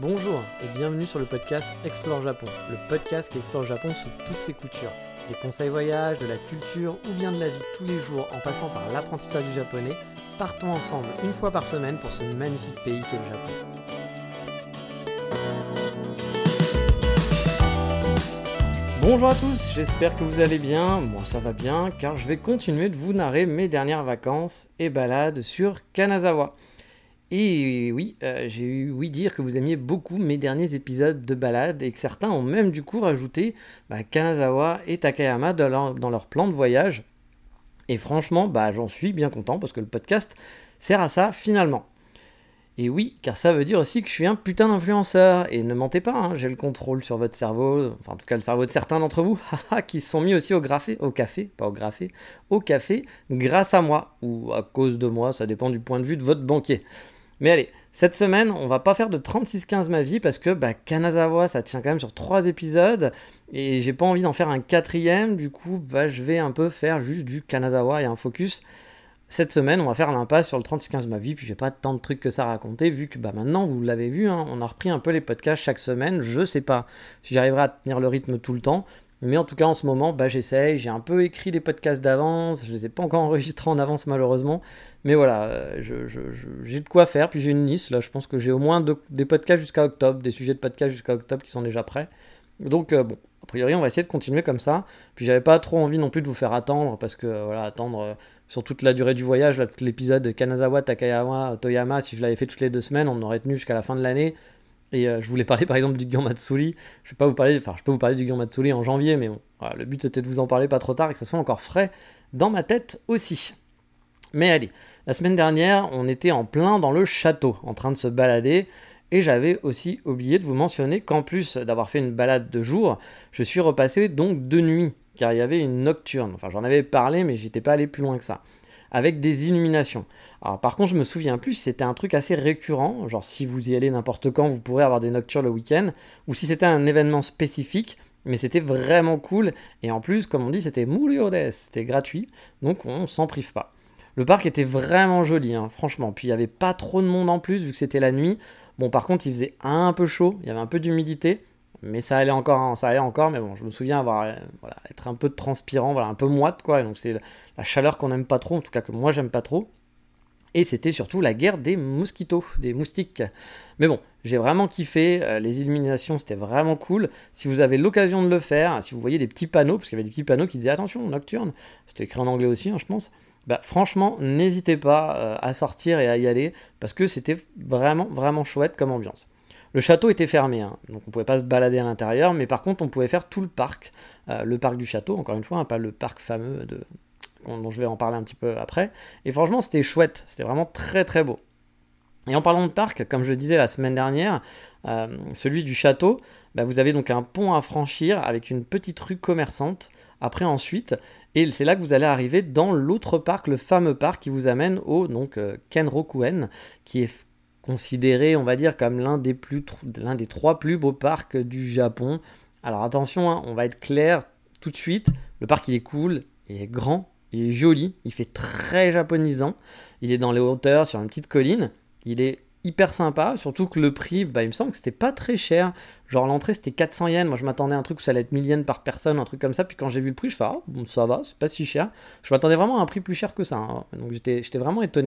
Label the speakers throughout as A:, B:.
A: Bonjour et bienvenue sur le podcast Explore Japon, le podcast qui explore Japon sous toutes ses coutures. Des conseils voyage, de la culture ou bien de la vie tous les jours en passant par l'apprentissage du japonais, partons ensemble une fois par semaine pour ce magnifique pays qu'est le Japon. Bonjour à tous, j'espère que vous allez bien. Moi ça va bien car je vais continuer de vous narrer mes dernières vacances et balades sur Kanazawa. Et oui, euh, j'ai eu oui dire que vous aimiez beaucoup mes derniers épisodes de balade et que certains ont même du coup rajouté bah, Kanazawa et Takayama dans leur, plan de voyage. Et franchement, bah, j'en suis bien content parce que le podcast sert à ça finalement. Et oui, car ça veut dire aussi que je suis un putain d'influenceur. Et ne mentez pas, hein, j'ai le contrôle sur votre cerveau, enfin en tout cas le cerveau de certains d'entre vous, qui se sont mis aussi au, graphé, au café, pas au graphé, au café, grâce à moi, ou à cause de moi, ça dépend du point de vue de votre banquier. Mais allez, cette semaine, on va pas faire de 36-15 ma vie parce que bah, Kanazawa, ça tient quand même sur 3 épisodes et j'ai pas envie d'en faire un quatrième. Du coup, bah, je vais un peu faire juste du Kanazawa et un focus. Cette semaine, on va faire l'impasse sur le 36-15 ma vie, puis j'ai pas tant de trucs que ça à raconter, vu que bah, maintenant, vous l'avez vu, hein, on a repris un peu les podcasts chaque semaine. Je sais pas si j'arriverai à tenir le rythme tout le temps, mais en tout cas, en ce moment, bah, j'essaye. J'ai un peu écrit des podcasts d'avance. Je les ai pas encore enregistrés en avance, malheureusement. Mais voilà, euh, j'ai de quoi faire. Puis j'ai une liste. Là, je pense que j'ai au moins des podcasts jusqu'à octobre, des sujets de podcasts jusqu'à octobre qui sont déjà prêts. Donc, euh, bon, a priori, on va essayer de continuer comme ça. Puis j'avais pas trop envie non plus de vous faire attendre, parce que, euh, voilà, attendre sur toute la durée du voyage, là, tout l'épisode Kanazawa, Takayama, Toyama, si je l'avais fait toutes les deux semaines, on aurait tenu jusqu'à la fin de l'année. Et euh, je voulais parler par exemple du Gyan Matsuri. Je vais pas vous parler, enfin je peux vous parler du Gyan Matsuri en janvier, mais le but c'était de vous en parler pas trop tard et que ça soit encore frais dans ma tête aussi. Mais allez, la semaine dernière, on était en plein dans le château, en train de se balader. Et j'avais aussi oublié de vous mentionner qu'en plus d'avoir fait une balade de jour, je suis repassé donc de nuit, car il y avait une nocturne. Enfin, j'en avais parlé, mais j'étais pas allé plus loin que ça avec des illuminations. Alors par contre, je me souviens plus si c'était un truc assez récurrent, genre si vous y allez n'importe quand, vous pourrez avoir des nocturnes le week-end, ou si c'était un événement spécifique, mais c'était vraiment cool, et en plus, comme on dit, c'était Muriodes, c'était gratuit, donc on s'en prive pas. Le parc était vraiment joli, hein, franchement, puis il n'y avait pas trop de monde en plus, vu que c'était la nuit. Bon, par contre, il faisait un peu chaud, il y avait un peu d'humidité, mais ça allait encore, hein, ça allait encore, mais bon, je me souviens avoir, euh, voilà, être un peu transpirant, voilà, un peu moite, quoi. donc c'est la chaleur qu'on n'aime pas trop, en tout cas que moi j'aime pas trop. Et c'était surtout la guerre des mosquitos, des moustiques. Mais bon, j'ai vraiment kiffé, euh, les illuminations c'était vraiment cool. Si vous avez l'occasion de le faire, si vous voyez des petits panneaux, parce qu'il y avait des petits panneaux qui disaient attention, nocturne, c'était écrit en anglais aussi, hein, je pense. Bah, franchement, n'hésitez pas euh, à sortir et à y aller, parce que c'était vraiment, vraiment chouette comme ambiance. Le château était fermé, hein, donc on pouvait pas se balader à l'intérieur, mais par contre on pouvait faire tout le parc, euh, le parc du château, encore une fois, hein, pas le parc fameux dont je vais en parler un petit peu après. Et franchement c'était chouette, c'était vraiment très très beau. Et en parlant de parc, comme je le disais la semaine dernière, euh, celui du château, bah, vous avez donc un pont à franchir avec une petite rue commerçante. Après ensuite, et c'est là que vous allez arriver dans l'autre parc, le fameux parc qui vous amène au donc euh, Kenrokuen, qui est considéré, on va dire, comme l'un des, trois plus beaux parcs du Japon. Alors attention, hein, on va être clair tout de suite, le parc il est cool, il est grand, il est joli, il fait très japonisant, il est dans les hauteurs sur une petite colline, il est hyper sympa, surtout que le prix, bah, il me semble que c'était pas très cher. Genre l'entrée c'était 400 yens, moi je m'attendais à un truc où ça allait être 1000 yens par personne, un truc comme ça, puis quand j'ai vu le prix, je fais ah, ça va, c'est pas si cher. Je m'attendais vraiment à un prix plus cher que ça, hein. donc j'étais vraiment étonné.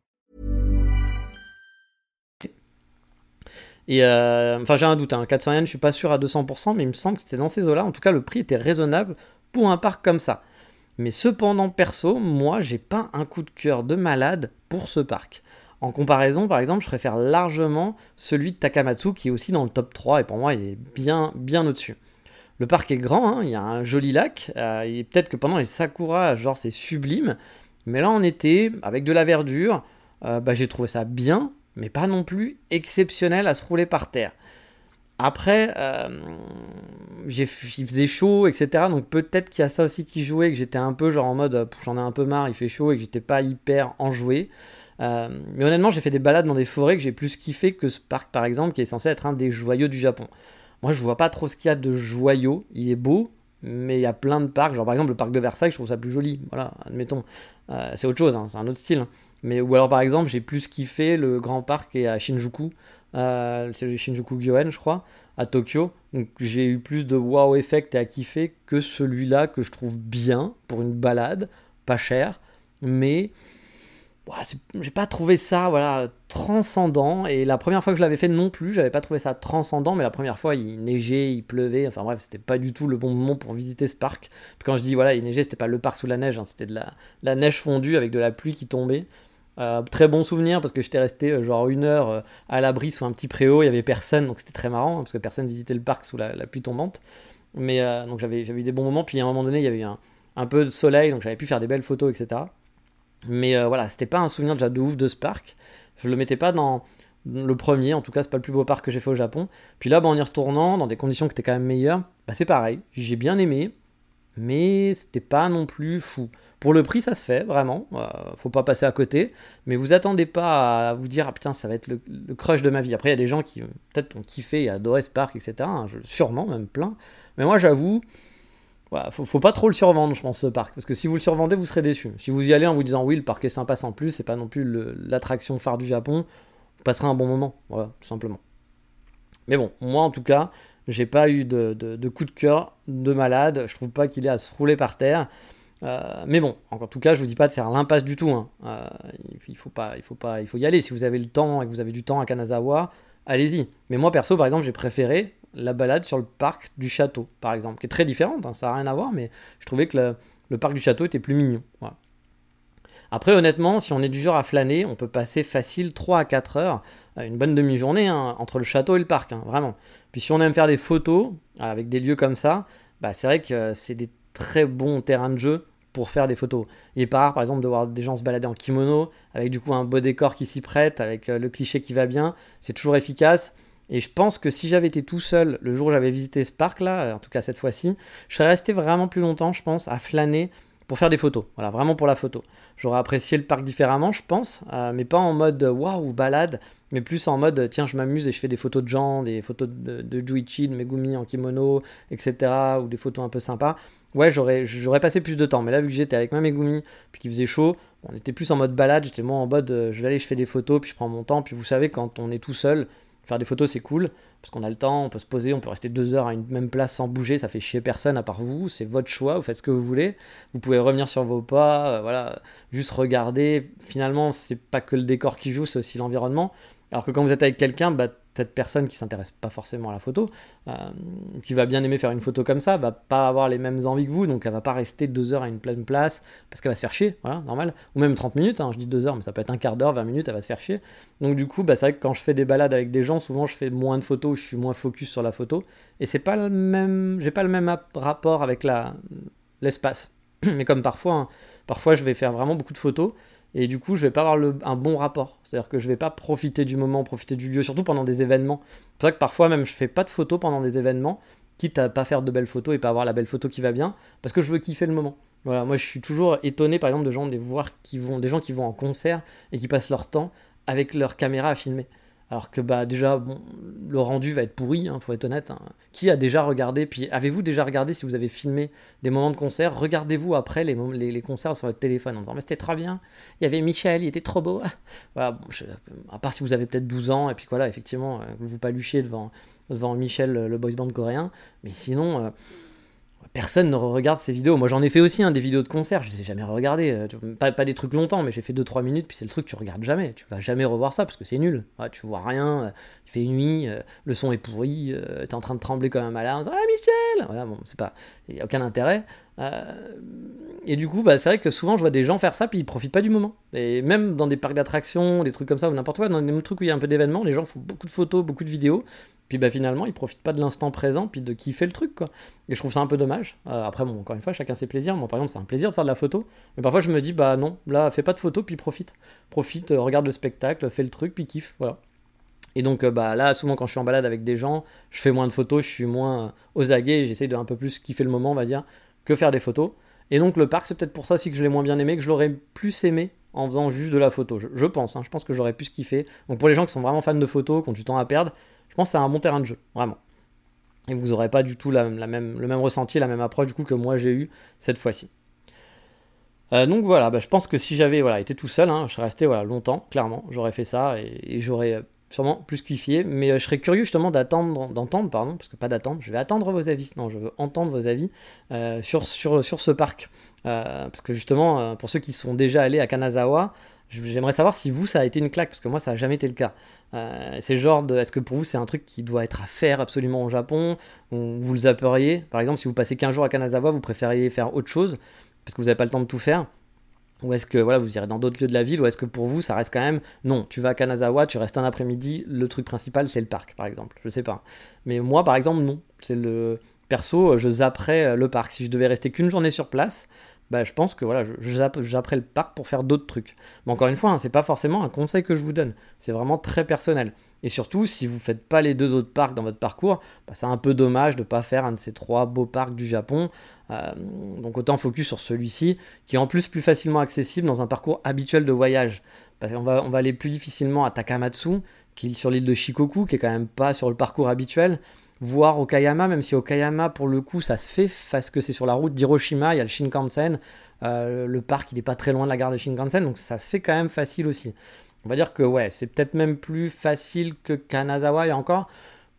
A: Et euh, enfin, j'ai un doute, hein. 400 yens, je suis pas sûr à 200%, mais il me semble que c'était dans ces eaux-là. En tout cas, le prix était raisonnable pour un parc comme ça. Mais cependant, perso, moi, j'ai pas un coup de cœur de malade pour ce parc. En comparaison, par exemple, je préfère largement celui de Takamatsu qui est aussi dans le top 3 et pour moi, il est bien, bien au-dessus. Le parc est grand, hein. il y a un joli lac, euh, et peut-être que pendant les sakura, genre c'est sublime, mais là en été, avec de la verdure, euh, bah, j'ai trouvé ça bien, mais pas non plus exceptionnel à se rouler par terre. Après, euh, il faisait chaud, etc. Donc peut-être qu'il y a ça aussi qui jouait, que j'étais un peu genre en mode j'en ai un peu marre, il fait chaud et que j'étais pas hyper enjoué. Euh, mais honnêtement, j'ai fait des balades dans des forêts que j'ai plus kiffé que ce parc par exemple, qui est censé être un des joyaux du Japon. Moi, je vois pas trop ce qu'il y a de joyaux. Il est beau, mais il y a plein de parcs. Genre par exemple, le parc de Versailles, je trouve ça plus joli. Voilà, admettons. Euh, c'est autre chose, hein, c'est un autre style. Mais ou alors par exemple, j'ai plus kiffé le grand parc est à Shinjuku. Euh, c'est le Shinjuku Gyoen, je crois, à Tokyo. Donc j'ai eu plus de wow effect et à kiffer que celui-là que je trouve bien pour une balade, pas cher, mais j'ai pas trouvé ça voilà transcendant. Et la première fois que je l'avais fait non plus j'avais pas trouvé ça transcendant mais la première fois il neigeait il pleuvait. Enfin bref c'était pas du tout le bon moment pour visiter ce parc. Quand je dis voilà il neigeait c'était pas le parc sous la neige hein, c'était de la, neige fondue avec de la pluie qui tombait. Euh, très bon souvenir parce que j'étais resté euh, genre une heure euh, à l'abri sous un petit préau il y avait personne donc c'était très marrant hein, parce que personne visitait le parc sous la, pluie tombante. Mais donc j'avais eu des bons moments puis à un moment donné il y avait un, un peu de soleil donc j'avais pu faire des belles photos etc mais euh, voilà, c'était pas un souvenir déjà de ouf de ce parc. Je le mettais pas dans le premier, en tout cas, c'est pas le plus beau parc que j'ai fait au Japon. Puis là, bah, en y retournant, dans des conditions qui étaient quand même meilleures, bah, c'est pareil. J'ai bien aimé, mais c'était pas non plus fou. Pour le prix, ça se fait, vraiment. Euh, faut pas passer à côté. Mais vous attendez pas à vous dire, ah putain, ça va être le, crush de ma vie. Après, il y a des gens qui peut-être ont kiffé et adoré ce parc, etc. Hein, sûrement, même plein. Mais moi, j'avoue, faut, pas trop le survendre, je pense, ce parc. Parce que si vous le survendez, vous serez déçu. Si vous y allez en vous disant oui, le parc est sympa sans plus, c'est pas non plus l'attraction phare du Japon, vous passerez un bon moment. Voilà, tout simplement. Mais bon, moi en tout cas, j'ai pas eu de, coup de cœur de malade. Je trouve pas qu'il ait à se rouler par terre. Euh, mais bon, en tout cas, je vous dis pas de faire l'impasse du tout. Hein. Euh, il, faut pas, il faut pas, il faut y aller. Si vous avez le temps et que vous avez du temps à Kanazawa, allez-y. Mais moi perso, par exemple, j'ai préféré la balade sur le parc du château, par exemple, qui est très différente, hein, ça n'a rien à voir, mais je trouvais que le, parc du château était plus mignon. Après, honnêtement, si on est du genre à flâner, on peut passer facile 3 à 4 heures, euh, une bonne demi-journée, hein, entre le château et le parc, hein, vraiment. Puis si on aime faire des photos avec des lieux comme ça, bah, c'est vrai que c'est des très bons terrains de jeu pour faire des photos. Il est pas rare, par exemple, de voir des gens se balader en kimono, avec du coup un beau décor qui s'y prête, avec euh, le cliché qui va bien. C'est toujours efficace. Et je pense que si j'avais été tout seul le jour où j'avais visité ce parc-là, en tout cas cette fois-ci, je serais resté vraiment plus longtemps, je pense, à flâner pour faire des photos. Voilà, vraiment pour la photo. J'aurais apprécié le parc différemment, je pense, euh, mais pas en mode waouh, balade, mais plus en mode tiens, je m'amuse et je fais des photos de gens, des photos de, de Juichi, de Megumi en kimono, etc., ou des photos un peu sympas. Ouais, j'aurais, j'aurais passé plus de temps, mais là, vu que j'étais avec ma Megumi, puis qu'il faisait chaud, on était plus en mode balade, j'étais moins en mode euh, je vais aller, je fais des photos, puis je prends mon temps, puis vous savez, quand on est tout seul, Faire des photos, c'est cool, parce qu'on a le temps, on peut se poser, on peut rester deux heures à une même place sans bouger, ça fait chier personne à part vous, c'est votre choix, vous faites ce que vous voulez. Vous pouvez revenir sur vos pas, euh, voilà, juste regarder. Finalement, c'est pas que le décor qui joue, c'est aussi l'environnement. Alors que quand vous êtes avec quelqu'un, bah, cette personne qui s'intéresse pas forcément à la photo, euh, qui va bien aimer faire une photo comme ça, va pas avoir les mêmes envies que vous, donc elle va pas rester deux heures à une pleine place parce qu'elle va se faire chier, voilà, normal. Ou même 30 minutes, hein, je dis deux heures, mais ça peut être un quart d'heure, 20 minutes, elle va se faire chier. Donc du coup, bah, c'est vrai que quand je fais des balades avec des gens, souvent je fais moins de photos, je suis moins focus sur la photo, et c'est pas le même, pas le même rapport avec la l'espace. mais comme parfois, hein, parfois je vais faire vraiment beaucoup de photos et du coup, je vais pas avoir un bon rapport. C'est-à-dire que je vais pas profiter du moment, profiter du lieu, surtout pendant des événements. C'est pour ça que parfois même je fais pas de photos pendant des événements, quitte à pas faire de belles photos et pas avoir la belle photo qui va bien, parce que je veux kiffer le moment. Voilà, moi je suis toujours étonné par exemple de gens, des, voir qui vont, des gens qui vont en concert et qui passent leur temps avec leur caméra à filmer. Alors que bah déjà, bon, le rendu va être pourri, hein, faut être honnête. Hein. Qui a déjà regardé, puis avez-vous déjà regardé si vous avez filmé des moments de concert Regardez-vous après les, concerts sur votre téléphone en disant mais c'était trop bien, il y avait Michel, il était trop beau. voilà, à part si vous avez peut-être 12 ans, et puis voilà, effectivement, euh, vous vous paluchiez devant, devant Michel, le boys band coréen, mais sinon... Euh, personne ne regarde ces vidéos. Moi j'en ai fait aussi hein, des vidéos de concert, je les ai jamais regardées. Euh, pas, des trucs longtemps, mais j'ai fait 2-3 minutes, puis c'est le truc que tu regardes jamais. Tu vas jamais revoir ça parce que c'est nul. tu vois rien, euh, il fait nuit, euh, le son est pourri, t'es en train de trembler comme un malin. Ah Michel Voilà, bon, c'est pas. Il n'y a aucun intérêt. Et du coup, bah, c'est vrai que souvent je vois des gens faire ça, puis ils profitent pas du moment. Et même dans des parcs d'attractions, des trucs comme ça, ou n'importe quoi, dans des trucs où il y a un peu d'événements, les gens font beaucoup de photos, beaucoup de vidéos, Puis bah finalement, ils profitent pas de l'instant présent, puis de kiffer le truc, quoi. Et je trouve ça un peu dommage. Euh, après, bon, encore une fois, chacun ses plaisirs. Moi, par exemple, c'est un plaisir de faire de la photo. Mais parfois, je me dis, bah non, là, fais pas de photo, puis profite. Profite, euh, regarde le spectacle, fais le truc, puis kiffe, voilà. Et donc, euh, bah là, souvent, quand je suis en balade avec des gens, je fais moins de photos, je suis moins aux aguets, j'essaye de un peu plus kiffer le moment, on va dire, que faire des photos. Et donc, le parc, c'est peut-être pour ça aussi que je l'ai moins bien aimé, que je l'aurais plus aimé en faisant juste de la photo. Je, pense, hein. je pense que j'aurais pu kiffer. Donc, pour les gens qui sont vraiment fans de photos, qui ont du temps à perdre, je pense que c'est un bon terrain de jeu, vraiment. Et vous n'aurez pas du tout la, même, le même ressenti, la même approche du coup que moi j'ai eu cette fois-ci. Euh, donc voilà, bah, je pense que si j'avais voilà, été tout seul, hein, je serais resté voilà, longtemps, clairement, j'aurais fait ça et, j'aurais euh, sûrement plus kiffé. Mais euh, je serais curieux justement d'attendre, d'entendre, pardon, parce que pas d'attendre, je vais attendre vos avis. Non, je veux entendre vos avis sur, sur, ce parc. parce que justement, pour ceux qui sont déjà allés à Kanazawa, J'aimerais savoir si vous, ça a été une claque, parce que moi, ça n'a jamais été le cas. Euh, c'est genre de. Est-ce que pour vous, c'est un truc qui doit être à faire absolument au Japon ou Vous le zapperiez? Par exemple, si vous passez 15 jours à Kanazawa, vous préfériez faire autre chose, parce que vous n'avez pas le temps de tout faire ou est-ce que vous irez dans d'autres lieux de la ville Ou est-ce que pour vous, ça reste quand même Non, tu vas à Kanazawa, tu restes un après-midi, le truc principal, c'est le parc, par exemple. Je sais pas. Mais moi, par exemple, non. C'est le. Perso, je zapperais le parc. Si je devais rester qu'une journée sur place, bah, je pense que voilà, j'apprends le parc pour faire d'autres trucs. Mais encore une fois, hein, c'est pas forcément un conseil que je vous donne. C'est vraiment très personnel. Et surtout, si vous faites pas les deux autres parcs dans votre parcours, bah, c'est un peu dommage de pas faire un de ces trois beaux parcs du Japon. Euh, donc autant focus sur celui-ci, qui est en plus plus facilement accessible dans un parcours habituel de voyage. Parce qu'on on va aller plus difficilement à Takamatsu, sur l'île de Shikoku, qui est quand même pas sur le parcours habituel voir Okayama, même si Okayama, pour le coup, ça se fait parce que c'est sur la route d'Hiroshima, il y a le Shinkansen, euh, le parc, il n'est pas très loin de la gare de Shinkansen, donc ça se fait quand même facile aussi. On va dire que ouais, c'est peut-être même plus facile que Kanazawa, et encore,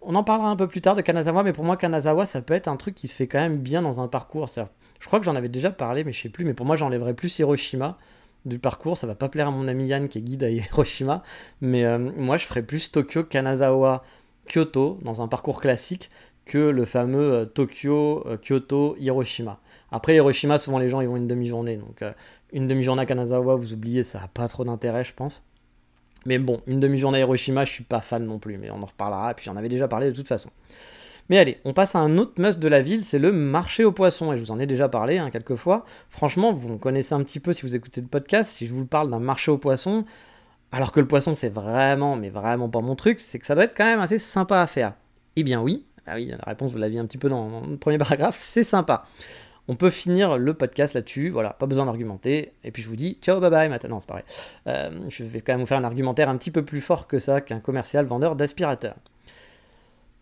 A: on en parlera un peu plus tard de Kanazawa, mais pour moi, Kanazawa, ça peut être un truc qui se fait quand même bien dans un parcours. Je crois que j'en avais déjà parlé, mais je sais plus, mais pour moi, j'enlèverais plus Hiroshima du parcours. Ça va pas plaire à mon ami Yann qui est guide à Hiroshima, mais euh, moi, je ferais plus Tokyo, Kanazawa, Kyoto dans un parcours classique que le fameux euh, Tokyo, euh, Kyoto, Hiroshima. Après Hiroshima, souvent les gens ils vont une demi-journée, donc une demi-journée à Kanazawa, vous oubliez, ça n'a pas trop d'intérêt, je pense. Mais bon, une demi-journée à Hiroshima, je suis pas fan non plus, mais on en reparlera, et puis j'en avais déjà parlé de toute façon. Mais allez, on passe à un autre must de la ville, c'est le marché aux poissons, et je vous en ai déjà parlé hein, quelques fois. Franchement, vous me connaissez un petit peu si vous écoutez le podcast, si je vous parle d'un marché aux poissons, alors que le poisson, c'est vraiment, mais vraiment pas mon truc, c'est que ça doit être quand même assez sympa à faire. Eh bien oui, ah oui, la réponse, vous l'aviez un petit peu dans, le premier paragraphe, c'est sympa. On peut finir le podcast là-dessus, voilà, pas besoin d'argumenter. Et puis je vous dis ciao, bye bye, maintenant, c'est pareil. Euh, je vais quand même vous faire un argumentaire un petit peu plus fort que ça qu'un commercial vendeur d'aspirateurs.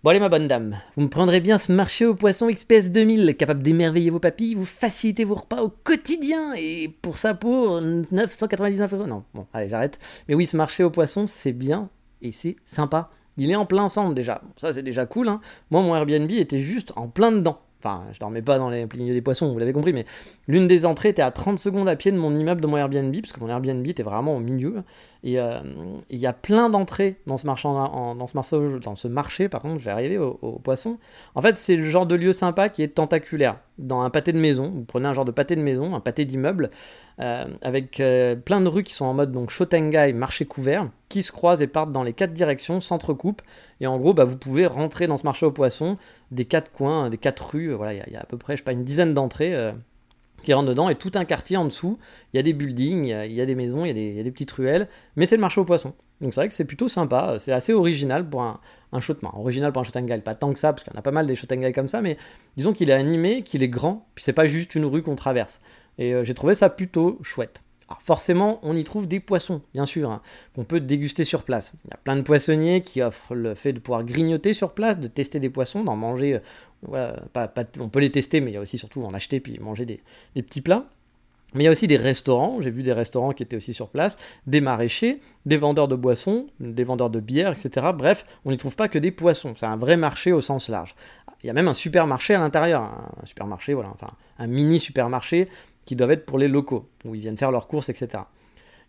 A: Bon allez ma bonne dame, vous me prendrez bien ce marché aux poissons XPS 2000, capable d'émerveiller vos papilles, vous faciliter vos repas au quotidien, et pour ça pour 999 euros. Non, bon, allez j'arrête. Mais oui, ce marché aux poissons, c'est bien, et c'est sympa. Il est en plein centre déjà, ça c'est déjà cool. Hein. Moi mon Airbnb était juste en plein dedans. Enfin, je dormais pas dans les milieu des poissons, vous l'avez compris, mais l'une des entrées était à 30 secondes à pied de mon immeuble de mon Airbnb, parce que mon Airbnb était vraiment au milieu. Et euh, il y a plein d'entrées dans ce marché, par contre, je vais arriver aux, poissons. En fait, c'est le genre de lieu sympa qui est tentaculaire. Dans un pâté de maison, vous prenez un genre de pâté de maison, un pâté d'immeuble, euh, avec euh, plein de rues qui sont en mode donc Shotengai, marché couvert, qui se croisent et partent dans les quatre directions, s'entrecoupent. Et en gros, bah, vous pouvez rentrer dans ce marché aux poissons des quatre coins, des quatre rues. Voilà, il y, a à peu près, je sais pas, une dizaine d'entrées qui rentrent dedans et tout un quartier en dessous. Il y a des buildings, il y, a des maisons, il y, a des petites ruelles, mais c'est le marché aux poissons. Donc c'est vrai que c'est plutôt sympa, c'est assez original pour un, un Original pour un Shotengai, pas tant que ça, parce qu'il y en a pas mal des Shotengai comme ça, mais disons qu'il est animé, qu'il est grand, puis c'est pas juste une rue qu'on traverse. Et euh, j'ai trouvé ça plutôt chouette. Forcément, on y trouve des poissons, bien sûr, hein, qu'on peut déguster sur place. Il y a plein de poissonniers qui offrent le fait de pouvoir grignoter sur place, de tester des poissons, d'en manger. Euh, on peut les tester, mais il y a aussi surtout en acheter puis manger des, petits plats. Mais il y a aussi des restaurants, j'ai vu des restaurants qui étaient aussi sur place, des maraîchers, des vendeurs de boissons, des vendeurs de bière, etc. Bref, on n'y trouve pas que des poissons, c'est un vrai marché au sens large. Il y a même un supermarché à l'intérieur, un supermarché, voilà, enfin un mini supermarché qui doivent être pour les locaux, où ils viennent faire leurs courses, etc.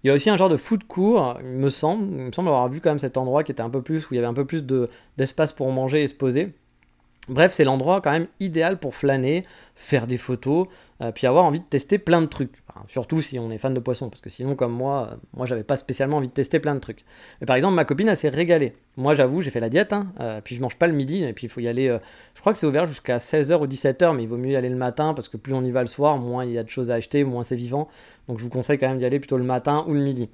A: Il y a aussi un genre de food court, il me semble, il me semble avoir vu quand même cet endroit qui était un peu plus, où il y avait un peu plus d'espace pour manger et se poser. Bref, c'est l'endroit quand même idéal pour flâner, faire des photos, euh, puis avoir envie de tester plein de trucs. surtout si on est fan de poissons, parce que sinon, comme moi, euh, moi j'avais pas spécialement envie de tester plein de trucs. Mais par exemple, ma copine, elle s'est régalée. Moi, j'avoue, j'ai fait la diète, hein, euh, puis je mange pas le midi, et puis il faut y aller. je crois que c'est ouvert jusqu'à 16h ou 17h, mais il vaut mieux y aller le matin, parce que plus on y va le soir, moins il y a de choses à acheter, moins c'est vivant. Donc je vous conseille quand même d'y aller plutôt le matin ou le midi.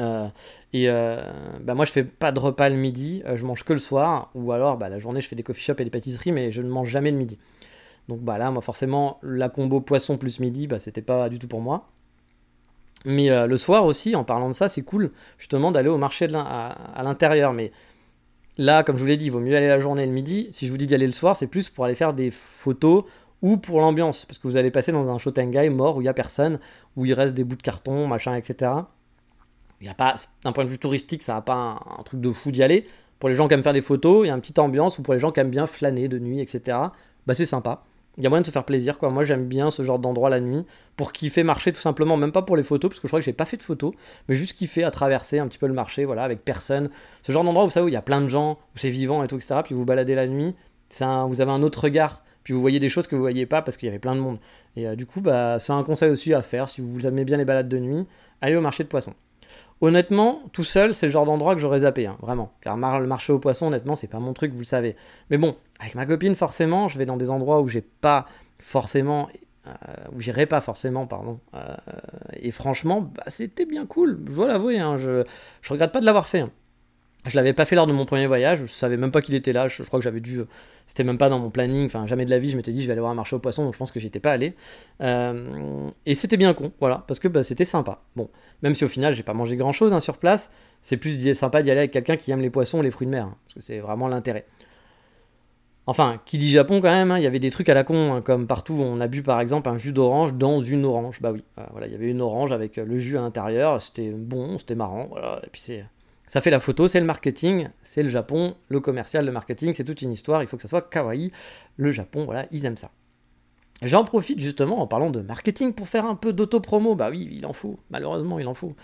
A: Euh, et euh, bah moi, je fais pas de repas le midi, euh, je mange que le soir, ou alors bah, la journée, je fais des coffee shops et des pâtisseries, mais je ne mange jamais le midi. Donc bah là, moi, forcément, la combo poisson plus midi, bah, c'était pas du tout pour moi. Mais le soir aussi, en parlant de ça, c'est cool justement d'aller au marché à, l'intérieur. Mais là, comme je vous l'ai dit, il vaut mieux aller la journée et le midi. Si je vous dis d'y aller le soir, c'est plus pour aller faire des photos ou pour l'ambiance. Parce que vous allez passer dans un Shotengai mort où il n'y a personne, où il reste des bouts de carton, machin, etc. A pas, d'un point de vue touristique, ça n'a pas un, truc de fou d'y aller. Pour les gens qui aiment faire des photos, il y a une petite ambiance, ou pour les gens qui aiment bien flâner de nuit, etc. Bah c'est sympa. Il y a moyen de se faire plaisir, quoi. Moi, j'aime bien ce genre d'endroit la nuit pour kiffer marcher tout simplement, même pas pour les photos, parce que je crois que j'ai pas fait de photos, mais juste kiffer à traverser un petit peu le marché, voilà, avec personne. Ce genre d'endroit, vous savez, où il y a plein de gens, où c'est vivant et tout, etc. Puis vous baladez la nuit, vous avez un autre regard, puis vous voyez des choses que vous voyez pas parce qu'il y avait plein de monde. Et euh, du coup, bah, c'est un conseil aussi à faire si vous aimez bien les balades de nuit, allez au marché de poissons. Honnêtement, tout seul, c'est le genre d'endroit que j'aurais zappé, hein, vraiment. Car le marché aux poissons, honnêtement, c'est pas mon truc, vous le savez. Mais bon, avec ma copine, forcément, je vais dans des endroits où j'ai pas forcément. Euh, où j'irai pas forcément, pardon. Euh, et franchement, bah, c'était bien cool, je dois l'avouer. Hein, je, je regrette pas de l'avoir fait. Hein. Je l'avais pas fait lors de mon premier voyage, je savais même pas qu'il était là, je, crois que j'avais dû. C'était même pas dans mon planning, enfin jamais de la vie, je m'étais dit je vais aller voir un marché aux poissons, donc je pense que j'étais pas allé. Euh, et c'était bien con, voilà, parce que bah, c'était sympa. Bon, même si au final j'ai pas mangé grand chose hein, sur place, c'est plus sympa d'y aller avec quelqu'un qui aime les poissons les fruits de mer, hein, parce que c'est vraiment l'intérêt. Enfin, qui dit Japon quand même, hein, il y avait des trucs à la con, comme partout, on a bu par exemple un jus d'orange dans une orange. Bah oui, euh, voilà, il y avait une orange avec le jus à l'intérieur, c'était bon, c'était marrant, voilà, et puis c'est ça fait la photo, c'est le marketing, c'est le Japon, le commercial, le marketing, c'est toute une histoire, il faut que ça soit kawaii. Le Japon, voilà, ils aiment ça. J'en profite justement en parlant de marketing pour faire un peu d'auto-promo. Bah oui, il en faut, malheureusement, il en faut.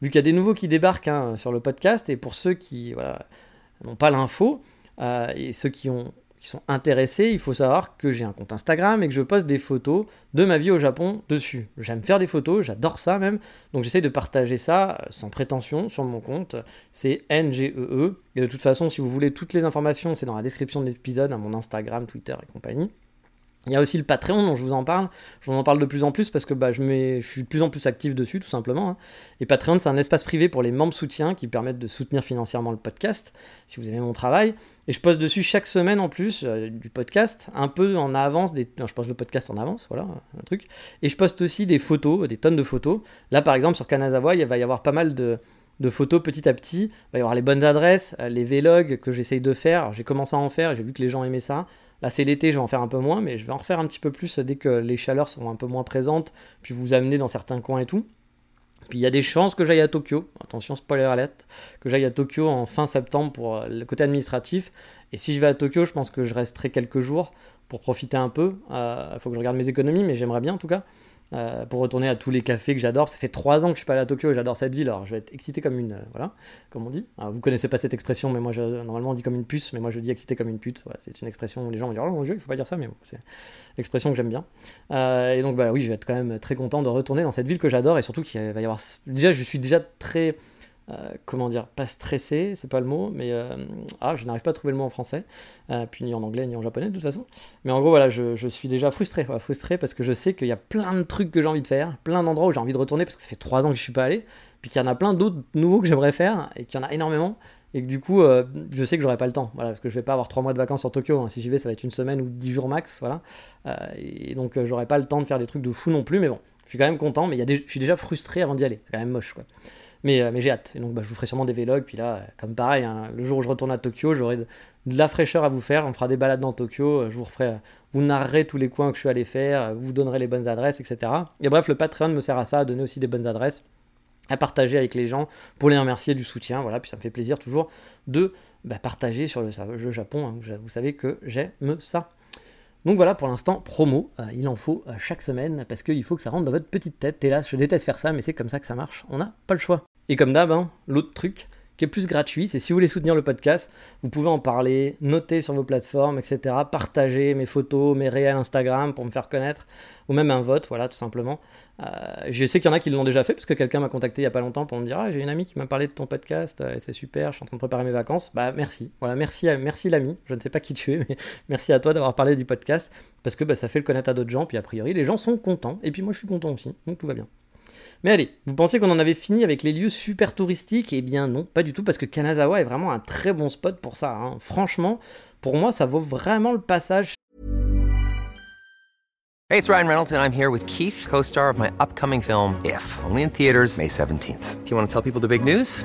A: Vu qu'il y a des nouveaux qui débarquent hein, sur le podcast, et pour ceux qui n'ont pas l'info, euh, et ceux qui ont qui sont intéressés, il faut savoir que j'ai un compte Instagram et que je poste des photos de ma vie au Japon dessus. J'aime faire des photos, j'adore ça même, donc j'essaie de partager ça euh, sans prétention sur mon compte. C'est NGEE. E. Et de toute façon, si vous voulez toutes les informations, c'est dans la description de l'épisode, à mon Instagram, Twitter et compagnie. Il y a aussi le Patreon dont je vous en parle. Je vous en parle de plus en plus parce que bah, je, suis de plus en plus actif dessus, tout simplement. Hein. Et Patreon, c'est un espace privé pour les membres soutiens qui permettent de soutenir financièrement le podcast, si vous aimez mon travail. Et je poste dessus chaque semaine en plus euh, du podcast, un peu en avance. Des... je poste le podcast en avance, voilà, un truc. Et je poste aussi des photos, des tonnes de photos. Là, par exemple, sur Kanazawa, il va y avoir pas mal de, photos petit à petit. Il va y avoir les bonnes adresses, euh, les vlogs que j'essaye de faire. J'ai commencé à en faire j'ai vu que les gens aimaient ça. Là, c'est l'été, je vais en faire un peu moins, mais je vais en refaire un petit peu plus dès que les chaleurs seront un peu moins présentes, puis vous amener dans certains coins et tout. Puis il y a des chances que j'aille à Tokyo, attention spoiler alert, que j'aille à Tokyo en fin septembre pour euh, le côté administratif. Et si je vais à Tokyo, je pense que je resterai quelques jours pour profiter un peu. Il euh, faut que je regarde mes économies, mais j'aimerais bien en tout cas. Euh, pour retourner à tous les cafés que j'adore. Ça fait trois ans que je suis pas allé à Tokyo j'adore cette ville, alors je vais être excité comme une. Euh, voilà, comme on dit. vous connaissez pas cette expression, mais moi, je, normalement, on dit comme une puce, mais moi, je dis excité comme une pute. c'est une expression où les gens vont dire Oh mon dieu, il faut pas dire ça, mais c'est l'expression que j'aime bien. Euh, et donc, bah oui, je vais être quand même très content de retourner dans cette ville que j'adore et surtout qu'il va y avoir. Déjà, je suis déjà très euh, comment dire, pas stressé, c'est pas le mot, mais euh, ah, je n'arrive pas à trouver le mot en français, euh, puis ni en anglais ni en japonais de toute façon. Mais en gros, voilà, je, suis déjà frustré, frustré parce que je sais qu'il y a plein de trucs que j'ai envie de faire, plein d'endroits où j'ai envie de retourner parce que ça fait trois ans que je suis pas allé, puis qu'il y en a plein d'autres nouveaux que j'aimerais faire et qu'il y en a énormément. Et que du coup, je sais que j'aurai pas le temps, voilà, parce que je vais pas avoir trois mois de vacances sur Tokyo. Hein. Si j'y vais, ça va être une semaine ou dix jours max, voilà. et donc, j'aurai pas le temps de faire des trucs de fou non plus, mais bon, je suis quand même content, mais y a je suis déjà frustré avant d'y aller. C'est quand même moche, quoi. Euh, mais, j'ai hâte. Et donc, bah, je vous ferai sûrement des vlogs. Puis là, comme pareil, hein, le jour où je retourne à Tokyo, j'aurai de, la fraîcheur à vous faire. On fera des balades dans Tokyo. Euh, je vous referai, vous narrerez tous les coins que je suis allé faire. Euh, vous donnerez les bonnes adresses, etc. Et bref, le Patreon me sert à ça, à donner aussi des bonnes adresses à partager avec les gens pour les remercier du soutien. Voilà, puis ça me fait plaisir toujours de bah, partager sur le, Japon. Hein. vous savez que j'aime ça. Donc voilà pour l'instant, promo, il en faut chaque semaine parce qu'il faut que ça rentre dans votre petite tête. Hélas, je déteste faire ça, mais c'est comme ça que ça marche, on n'a pas le choix. Et comme d'hab, hein, l'autre truc, qui est plus gratuit. C'est si vous voulez soutenir le podcast, vous pouvez en parler, noter sur vos plateformes, etc. Partager mes photos, mes réels Instagram pour me faire connaître, ou même un vote, voilà, tout simplement. Euh, je sais qu'il y en a qui l'ont déjà fait, parce que quelqu'un m'a contacté il n'y a pas longtemps pour me dire Ah, j'ai une amie qui m'a parlé de ton podcast, euh, c'est super, je suis en train de préparer mes vacances. Bah, merci. Voilà, merci, merci l'ami. Je ne sais pas qui tu es, mais merci à toi d'avoir parlé du podcast, parce que bah, ça fait le connaître à d'autres gens, puis a priori, les gens sont contents, et puis moi, je suis content aussi, donc tout va bien. Mais allez, vous pensez qu'on en avait fini avec les lieux super touristiques? Eh bien non, pas du tout, parce que Kanazawa est vraiment un très bon spot pour ça. Hein. Franchement, pour moi, ça vaut vraiment le passage.
B: Hey, it's Ryan Reynolds, and I'm here with Keith, co-star of my upcoming film, If, only in theaters May 17th. Do you want to tell people the big news?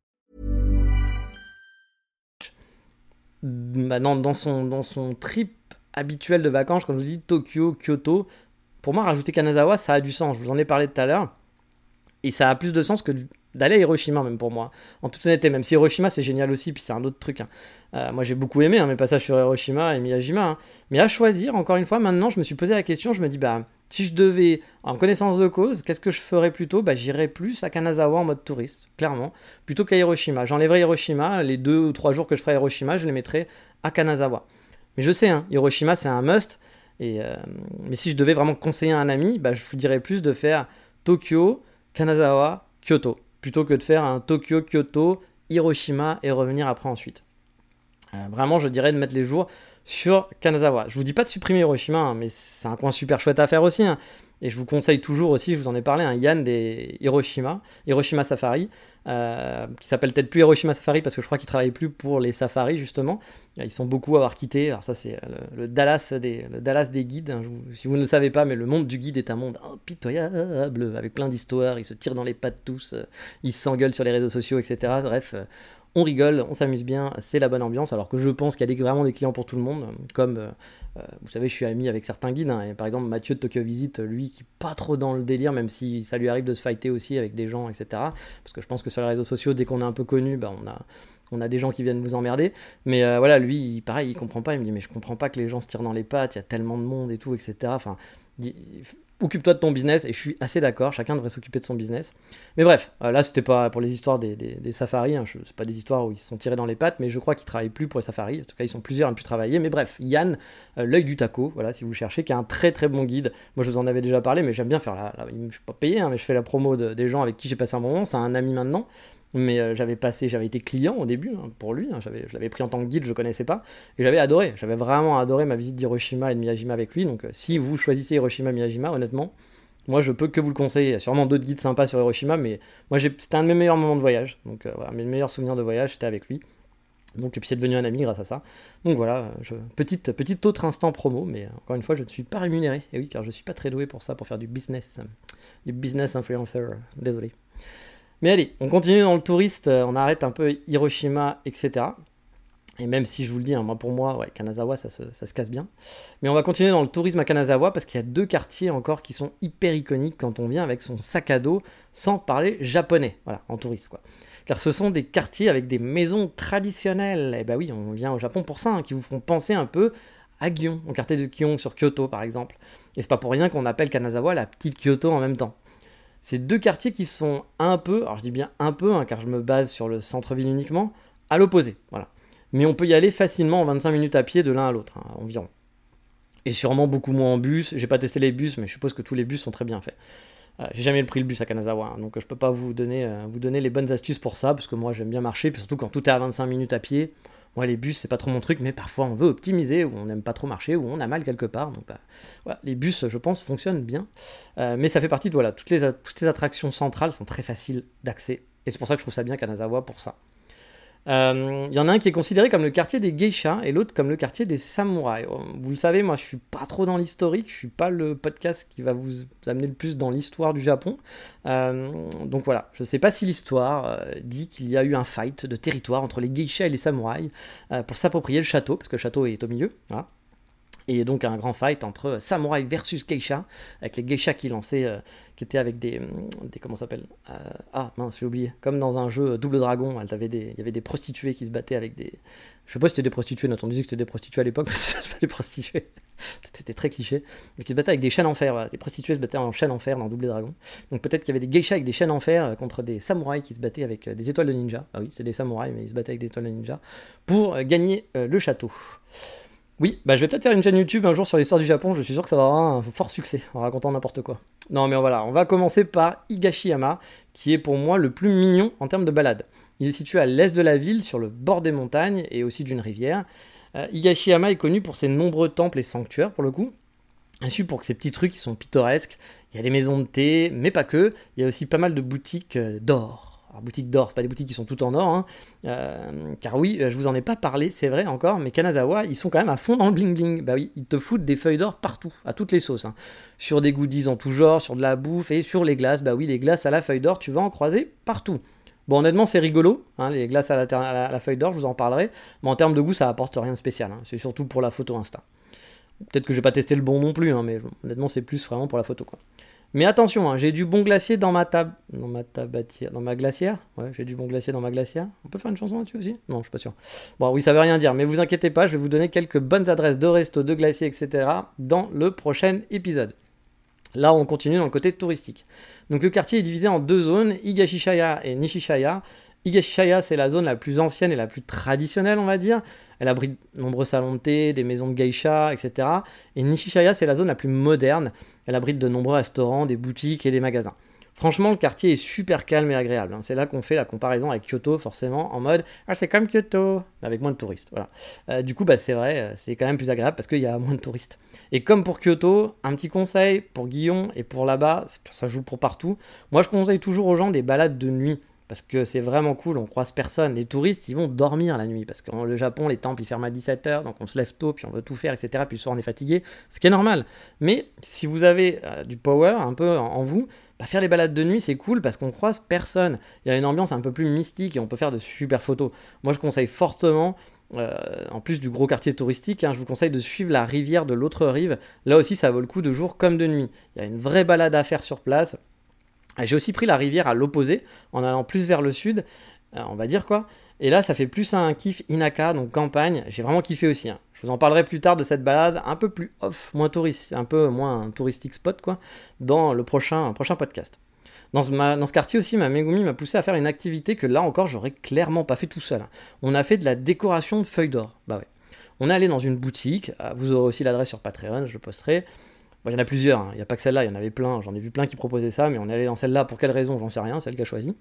A: Bah, dans, dans son, dans son trip habituel de vacances, comme je vous dis, Tokyo, Kyoto, pour moi, rajouter Kanazawa, ça a du sens. Je vous en ai parlé tout à l'heure. Et ça a plus de sens que d'aller à Hiroshima, même pour moi. En toute honnêteté, même si Hiroshima, c'est génial aussi, puis c'est un autre truc. hein. Euh, moi, j'ai beaucoup aimé hein, mes passages sur Hiroshima et Miyajima. hein. Mais à choisir, encore une fois, maintenant, je me suis posé la question, je me dis, bah, si je devais, en connaissance de cause, qu'est-ce que je ferais plutôt? Bah, J'irais plus à Kanazawa en mode touriste, clairement, plutôt qu'à Hiroshima. J'enlèverais Hiroshima, les deux ou trois jours que je ferais à Hiroshima, je les mettrais à Kanazawa. Mais je sais, hein, Hiroshima, c'est un must. Et, euh, mais si je devais vraiment conseiller un ami, bah, je vous dirais plus de faire Tokyo, Kanazawa, Kyoto, plutôt que de faire un Tokyo, Kyoto, Hiroshima et revenir après ensuite. Euh, vraiment, je dirais de mettre les jours sur Kanazawa. Je vous dis pas de supprimer Hiroshima, hein, mais c'est un coin super chouette à faire aussi. hein. Et je vous conseille toujours aussi, je vous en ai parlé, un Yann des Hiroshima, Hiroshima Safari, euh, qui s'appelle peut-être plus Hiroshima Safari parce que je crois qu'il travaille plus pour les safaris justement. Ils sont beaucoup à avoir quitté. Alors ça c'est le, le Dallas des, guides. hein. Si vous ne le savez pas, mais le monde du guide est un monde impitoyable avec plein d'histoires. Ils se tirent dans les pattes tous, euh, ils s'engueulent sur les réseaux sociaux, etc. Bref. On rigole, on s'amuse bien, c'est la bonne ambiance, alors que je pense qu'il y a vraiment des clients pour tout le monde, comme, euh, euh, vous savez, je suis ami avec certains guides, hein, par exemple Mathieu de Tokyo Visit, lui qui est pas trop dans le délire, même si ça lui arrive de se fighter aussi avec des gens, etc. Parce que je pense que sur les réseaux sociaux, dès qu'on est un peu connu, bah, on a des gens qui viennent vous emmerder. Mais euh, voilà, lui, il- pareil, il comprend pas. Il me dit, mais je comprends pas que les gens se tirent dans les pattes, il y a tellement de monde et tout, etc. Enfin, occupe-toi de ton business. Et je suis assez d'accord, chacun devrait s'occuper de son business. Mais bref, euh, là, c'était pas pour les histoires des, des- safaris. Hein, c'est pas des histoires où ils se sont tirés dans les pattes, mais je crois qu'ils travaillent plus pour les safaris. En tout cas, ils sont plusieurs à ne plus travailler. Mais bref, Yann, euh, l'œil du taco, voilà, si vous cherchez, qui est un très très bon guide. Moi, je vous en avais déjà parlé, mais j'aime bien faire la. je suis pas payé, hein, mais je fais la promo de- des gens avec qui j'ai passé un moment. C'est un ami maintenant. Mais euh, j'avais passé, j'avais été client au début hein, pour lui. hein, je l'avais pris en tant que guide, je le connaissais pas. Et j'avais adoré. J'avais vraiment adoré ma visite d'Hiroshima et de Miyajima avec lui. Donc euh, si vous choisissez Hiroshima Miyajima, honnêtement, moi je peux que vous le conseiller. Il y a sûrement d'autres guides sympas sur Hiroshima, mais moi c'était un de mes meilleurs moments de voyage. Donc euh, voilà, mes meilleurs souvenirs de voyage, c'était avec lui. Donc, et puis c'est devenu un ami grâce à ça. Donc voilà, je, petite, petite autre instant promo, mais euh, encore une fois, je ne suis pas rémunéré. Et oui, car je ne suis pas très doué pour ça, pour faire du business. Du business influencer, désolé. Mais allez, on continue dans le touriste, euh, on arrête un peu Hiroshima, etc. Et même si je vous le dis, hein, moi pour moi, Kanazawa, ça se, casse bien. Mais on va continuer dans le tourisme à Kanazawa parce qu'il y a deux quartiers encore qui sont hyper iconiques quand on vient avec son sac à dos sans parler japonais, voilà, en touriste quoi. Car ce sont des quartiers avec des maisons traditionnelles. Et bah oui, on vient au Japon pour ça, hein, qui vous font penser un peu à Gion, au quartier de Gion sur Kyoto par exemple. Et c'est pas pour rien qu'on appelle Kanazawa la petite Kyoto en même temps. C'est deux quartiers qui sont un peu, alors je dis bien un peu, hein, car je me base sur le centre-ville uniquement, à l'opposé. Voilà. Mais on peut y aller facilement en 25 minutes à pied de l'un à l'autre, hein, environ. Et sûrement beaucoup moins en bus. J'ai pas testé les bus, mais je suppose que tous les bus sont très bien faits. Euh, J'ai jamais pris le bus à Kanazawa, hein, donc je peux pas vous donner, euh, vous donner les bonnes astuces pour ça, parce que moi j'aime bien marcher, puis surtout quand tout est à 25 minutes à pied, Moi, les bus, c'est pas trop mon truc, mais parfois on veut optimiser, ou on n'aime pas trop marcher, ou on a mal quelque part. Donc, bah, voilà, les bus, je pense, fonctionnent bien. Euh, mais ça fait partie de voilà, toutes les, attractions centrales sont très faciles d'accès. Et c'est pour ça que je trouve ça bien Kanazawa pour ça. Il euh, y en a un qui est considéré comme le quartier des geishas et l'autre comme le quartier des samouraïs. Euh, vous le savez, moi je suis pas trop dans l'historique, je suis pas le podcast qui va vous amener le plus dans l'histoire du Japon. Euh, donc voilà, je sais pas si l'histoire dit qu'il y a eu un fight de territoire entre les geishas et les samouraïs pour s'approprier le château, parce que le château est au milieu. Voilà. Et donc un grand fight entre samouraï versus geisha, avec les geishas qui lançaient, euh, qui étaient avec des, des comment s'appelle euh, Ah mince, j'ai oublié. Comme dans un jeu Double Dragon, il y avait des prostituées qui se battaient avec des. Je sais pas si c'était des prostituées, on disait que c'était des prostituées à l'époque, mais c'était pas des prostituées. c'était très cliché. Mais qui se battaient avec des chaînes en fer. Des prostituées se battaient en chaînes en fer dans Double Dragon. Donc peut-être qu'il y avait des geishas avec des chaînes en fer euh, contre des samouraïs qui se battaient avec des étoiles de ninja. Ah oui, c'est des samouraïs, mais ils se battaient avec des étoiles de ninja pour gagner le château. Oui, bah je vais peut-être faire une chaîne YouTube un jour sur l'histoire du Japon, je suis sûr que ça va avoir un fort succès en racontant n'importe quoi. Non mais voilà, on va commencer par Higashiyama, qui est pour moi le plus mignon en termes de balade. Il est situé à l'est de la ville, sur le bord des montagnes et aussi d'une rivière. Euh, Higashiyama est connu pour ses nombreux temples et sanctuaires pour le coup, ainsi pour ses petits trucs qui sont pittoresques. Il y a des maisons de thé, mais pas que, il y a aussi pas mal de boutiques euh, d'or. Alors, boutique d'or, c'est pas des boutiques qui sont toutes en or, hein. euh, car oui, je vous en ai pas parlé, c'est vrai encore, mais Kanazawa, ils sont quand même à fond dans le bling bling. Bah oui, ils te foutent des feuilles d'or partout, à toutes les sauces, hein. sur des goodies en tout genre, sur de la bouffe et sur les glaces. Bah oui, les glaces à la feuille d'or, tu vas en croiser partout. Bon, honnêtement, c'est rigolo, hein, les glaces à la, feuille d'or, je vous en parlerai, mais en termes de goût, ça apporte rien de spécial. C'est surtout pour la photo Insta. Peut-être que j'ai pas testé le bon non plus, mais honnêtement, c'est plus vraiment pour la photo, quoi. Mais attention, hein, j'ai du bon glacier dans ma table. Dans ma tabatière. Dans ma glacière Ouais, j'ai du bon glacier dans ma glacière. On peut faire une chanson là-dessus aussi? Non, je suis pas sûr. Bon, oui, ça veut rien dire, mais vous inquiétez pas, je vais vous donner quelques bonnes adresses de resto, de glaciers, etc. dans le prochain épisode. Là, on continue dans le côté touristique. Donc, le quartier est divisé en deux zones, Higashishaya et Nishishaya. Higashishaya, c'est la zone la plus ancienne et la plus traditionnelle, on va dire. Elle abrite de nombreux salons de thé, des maisons de geisha, etc. Et Nishishaya, c'est la zone la plus moderne. Elle abrite de nombreux restaurants, des boutiques et des magasins. Franchement, le quartier est super calme et agréable. Hein. C'est là qu'on fait la comparaison avec Kyoto, forcément, en mode Ah, c'est comme Kyoto, avec moins de touristes. Voilà. Euh, du coup, bah, c'est vrai, euh, c'est quand même plus agréable parce qu'il y a moins de touristes. Et comme pour Kyoto, un petit conseil pour Guillaume et pour là-bas, ça joue pour partout. Moi, je conseille toujours aux gens des balades de nuit parce que c'est vraiment cool, on croise personne. Les touristes, ils vont dormir la nuit, parce que le Japon, les temples, ils ferment à 17h, donc on se lève tôt, puis on veut tout faire, etc. Puis le soir, on est fatigué, ce qui est normal. Mais si vous avez euh, du power un peu en, vous, bah, faire les balades de nuit, c'est cool, parce qu'on croise personne. Il y a une ambiance un peu plus mystique, et on peut faire de super photos. Moi, je conseille fortement euh, en plus du gros quartier touristique, hein, je vous conseille de suivre la rivière de l'autre rive. Là aussi, ça vaut le coup de jour comme de nuit. Il y a une vraie balade à faire sur place. J'ai aussi pris la rivière à l'opposé, en allant plus vers le sud, euh, on va dire quoi. Et là, ça fait plus un kiff Inaka, donc campagne. J'ai vraiment kiffé aussi. Hein. Je vous en parlerai plus tard de cette balade, un peu plus off, moins touriste, un peu moins touristique spot, quoi, dans le prochain, prochain podcast. Dans ce, quartier aussi, ma Megumi m'a poussé à faire une activité que là encore, j'aurais clairement pas fait tout seul. Hein. On a fait de la décoration de feuilles d'or. Bah ouais. On est allé dans une boutique, euh, vous aurez aussi l'adresse sur Patreon, je posterai il y en a plusieurs, hein. il n'y a pas que celle-là, il y en avait plein, j'en ai vu plein qui proposaient ça, mais on est allé dans celle-là, pour quelle raison, j'en sais rien, celle qui a choisi.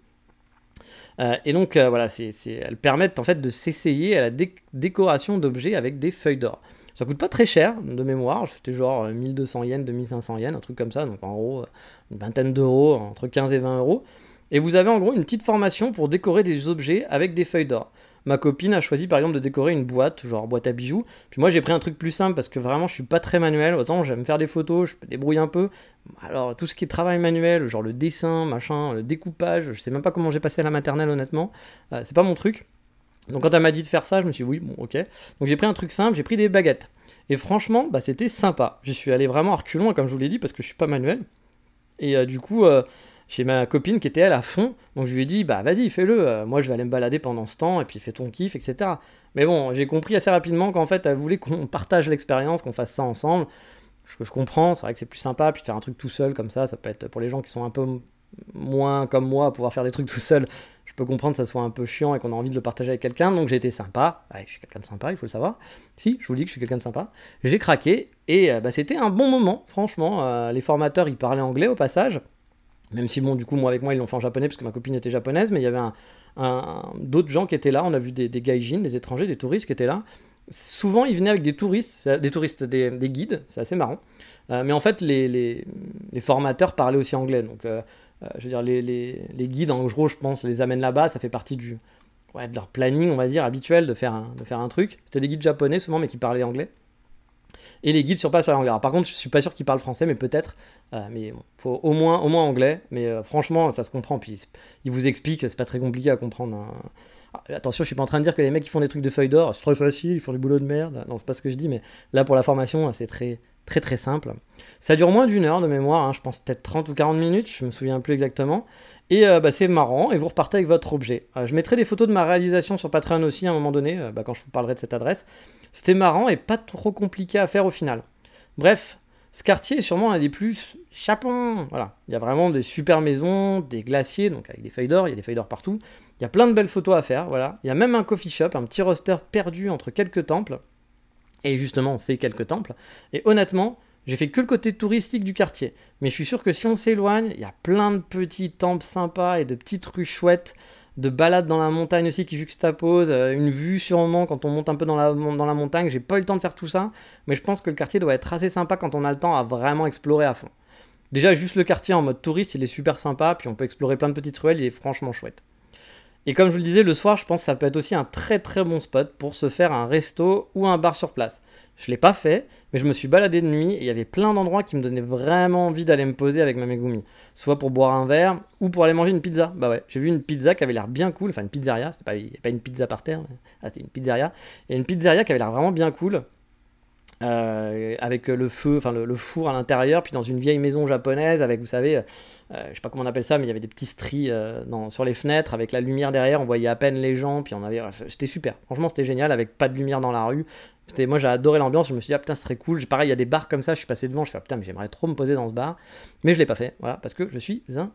A: Euh, et donc euh, voilà, elles permettent en fait de s'essayer à la décoration d'objets avec des feuilles d'or. Ça coûte pas très cher de mémoire, c'était genre 1200 yens, 2500 yens, un truc comme ça, donc en gros une vingtaine d'euros, entre 15 et 20 euros. Et vous avez en gros une petite formation pour décorer des objets avec des feuilles d'or ma copine a choisi par exemple de décorer une boîte, genre boîte à bijoux. Puis moi j'ai pris un truc plus simple parce que vraiment je suis pas très manuel. Autant j'aime faire des photos, je me débrouille un peu. Alors tout ce qui est travail manuel, genre le dessin, machin, le découpage, je sais même pas comment j'ai passé à la maternelle honnêtement. Euh, c'est pas mon truc. Donc quand elle m'a dit de faire ça, je me suis dit oui, bon ok. Donc j'ai pris un truc simple, j'ai pris des baguettes. Et franchement, bah, c'était sympa. Je suis allé vraiment à reculons, comme je vous l'ai dit, parce que je suis pas manuel. Et euh, du coup, euh, chez ma copine qui était elle à fond. Donc je lui ai dit, bah vas-y, fais-le. Euh, moi, je vais aller me balader pendant ce temps et puis fais ton kiff, etc. Mais bon, j'ai compris assez rapidement qu'en fait, elle voulait qu'on partage l'expérience, qu'on fasse ça ensemble. Ce que je comprends, c'est vrai que c'est plus sympa. Puis faire un truc tout seul comme ça, ça peut être pour les gens qui sont un peu moins comme moi, pouvoir faire des trucs tout seul. Je peux comprendre que ça soit un peu chiant et qu'on a envie de le partager avec quelqu'un. Donc j'ai été sympa. Je suis quelqu'un de sympa, il faut le savoir. Si, je vous dis que je suis quelqu'un de sympa. J'ai craqué et euh, bah, c'était un bon moment, franchement. Euh, les formateurs, ils parlaient anglais au passage. Même si, bon, du coup, moi avec moi, ils l'ont fait en japonais parce que ma copine était japonaise, mais il y avait d'autres gens qui étaient là. On a vu des, des gaijins, des étrangers, des touristes qui étaient là. Souvent, ils venaient avec des touristes, des touristes, des, guides, c'est assez marrant. Euh, mais en fait, les, formateurs parlaient aussi anglais. Donc, euh, euh, je veux dire, les, guides, en gros, je pense, les amènent là-bas. Ça fait partie du, de leur planning, on va dire, habituel de faire un, de faire un truc. C'était des guides japonais souvent, mais qui parlaient anglais. Et les guides sur anglais. par contre, je suis pas sûr qu'ils parlent français, mais peut-être. mais bon, faut au moins, au moins anglais. Mais franchement, ça se comprend. Puis ils vous expliquent, c'est pas très compliqué à comprendre. Hein. Ah, attention, je suis pas en train de dire que les mecs qui font des trucs de feuilles d'or, c'est trop facile, ils font du boulot de merde. Non, c'est pas ce que je dis, mais là pour la formation, c'est très très très simple. Ça dure moins d'une heure de mémoire, hein, je pense peut-être 30 ou 40 minutes, je me souviens plus exactement. Et euh, bah, c'est marrant, et vous repartez avec votre objet. Euh, je mettrai des photos de ma réalisation sur Patreon aussi à un moment donné, euh, bah, quand je vous parlerai de cette adresse. C'était marrant et pas trop compliqué à faire au final. Bref, ce quartier est sûrement un des plus chapons. Voilà, il y a vraiment des super maisons, des glaciers, donc avec des feuilles d'or, il y a des feuilles d'or partout. Il y a plein de belles photos à faire, voilà. Il y a même un coffee shop, un petit roster perdu entre quelques temples. Et justement, c'est quelques temples. Et honnêtement, j'ai fait que le côté touristique du quartier. Mais je suis sûr que si on s'éloigne, il y a plein de petits temples sympas et de petites rues chouettes de balades dans la montagne aussi qui juxtapose, euh, une vue sûrement quand on monte un peu dans la, dans la montagne. J'ai pas eu le temps de faire tout ça, mais je pense que le quartier doit être assez sympa quand on a le temps à vraiment explorer à fond. Déjà, juste le quartier en mode touriste, il est super sympa, puis on peut explorer plein de petites ruelles, il est franchement chouette. Et comme je vous le disais, le soir, je pense que ça peut être aussi un très très bon spot pour se faire un resto ou un bar sur place. Je ne l'ai pas fait, mais je me suis baladé de nuit et il y avait plein d'endroits qui me donnaient vraiment envie d'aller me poser avec ma Megumi. Soit pour boire un verre ou pour aller manger une pizza. Bah ouais, j'ai vu une pizza qui avait l'air bien cool, enfin une pizzeria, c'était pas, pas une pizza par terre, ah, c'était une pizzeria. Et une pizzeria qui avait l'air vraiment bien cool. Euh, avec le feu, enfin le, four à l'intérieur, puis dans une vieille maison japonaise avec, vous savez, euh, je sais pas comment on appelle ça, mais il y avait des petits stries euh, sur les fenêtres avec la lumière derrière, on voyait à peine les gens, puis on avait, c'était super. Franchement, c'était génial avec pas de lumière dans la rue. C'était, moi, j'ai adoré l'ambiance. Je me suis dit ah putain, ce serait cool. Pareil, il y a des bars comme ça. Je suis passé devant, je fais ah, putain, mais j'aimerais trop me poser dans ce bar, mais je l'ai pas fait, voilà, parce que je suis un,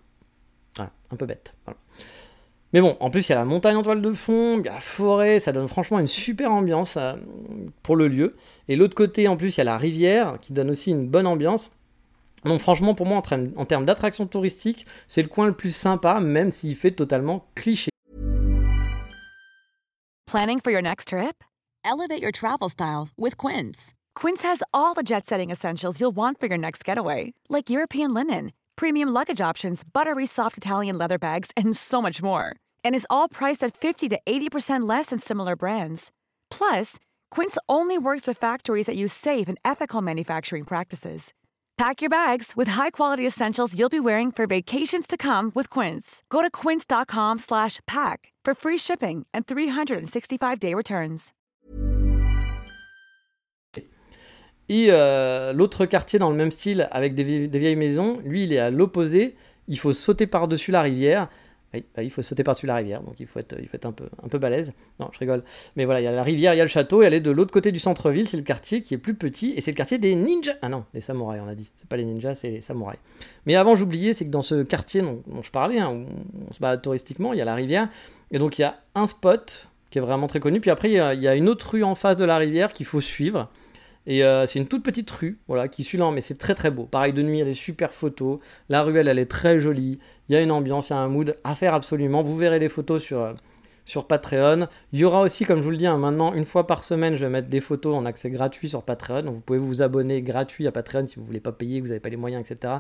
A: un peu bête. Mais bon, en plus, il y a la montagne en toile de fond, il y a la forêt, ça donne franchement une super ambiance euh, pour le lieu. Et l'autre côté, en plus, il y a la rivière qui donne aussi une bonne ambiance. Donc franchement, pour moi, en, termes d'attraction touristique, c'est le coin le plus sympa, même s'il fait totalement cliché.
C: Planning for your next trip?
D: Elevate your travel style with Quince.
C: Quince has all the jet-setting essentials you'll want for your next getaway, like European linen, premium luggage options, buttery soft Italian leather bags, and so much more. and is all priced at 50 to 80% less than similar brands. Plus, Quince only works with factories that use safe and ethical manufacturing practices. Pack your bags with high-quality essentials you'll be wearing for vacations to come with Quince. Go to quince.com/pack for free shipping and 365-day returns.
A: Et euh, l'autre quartier dans le même style avec des, vieilles, des vieilles maisons, lui il est à l'opposé, il faut sauter par-dessus la rivière bah, il faut sauter par-dessus la rivière, donc il faut être, il faut être un, peu, un peu balèze. Non, je rigole. Mais voilà, il y a la rivière, il y a le château, et elle est de l'autre côté du centre-ville, c'est le quartier qui est plus petit, et c'est le quartier des ninjas. Ah non, des samouraïs, on a dit. C'est pas les ninjas, c'est les samouraïs. Mais avant, j'oubliais, c'est que dans ce quartier dont, je parlais, hein, où on se bat touristiquement, il y a la rivière, et donc il y a un spot qui est vraiment très connu, puis après, il y a, il y a une autre rue en face de la rivière qu'il faut suivre. Et euh, c'est une toute petite rue, voilà, qui suit là, mais c'est très très beau. Pareil de nuit, il y a des super photos. La ruelle, elle est très jolie. Il y a une ambiance, il y a un mood à faire absolument. Vous verrez les photos sur, euh, Patreon. Il y aura aussi, comme je vous le dis, hein, maintenant, une fois par semaine, je vais mettre des photos en accès gratuit sur Patreon. Donc vous pouvez vous abonner gratuit à Patreon si vous ne voulez pas payer, que vous n'avez pas les moyens, etc.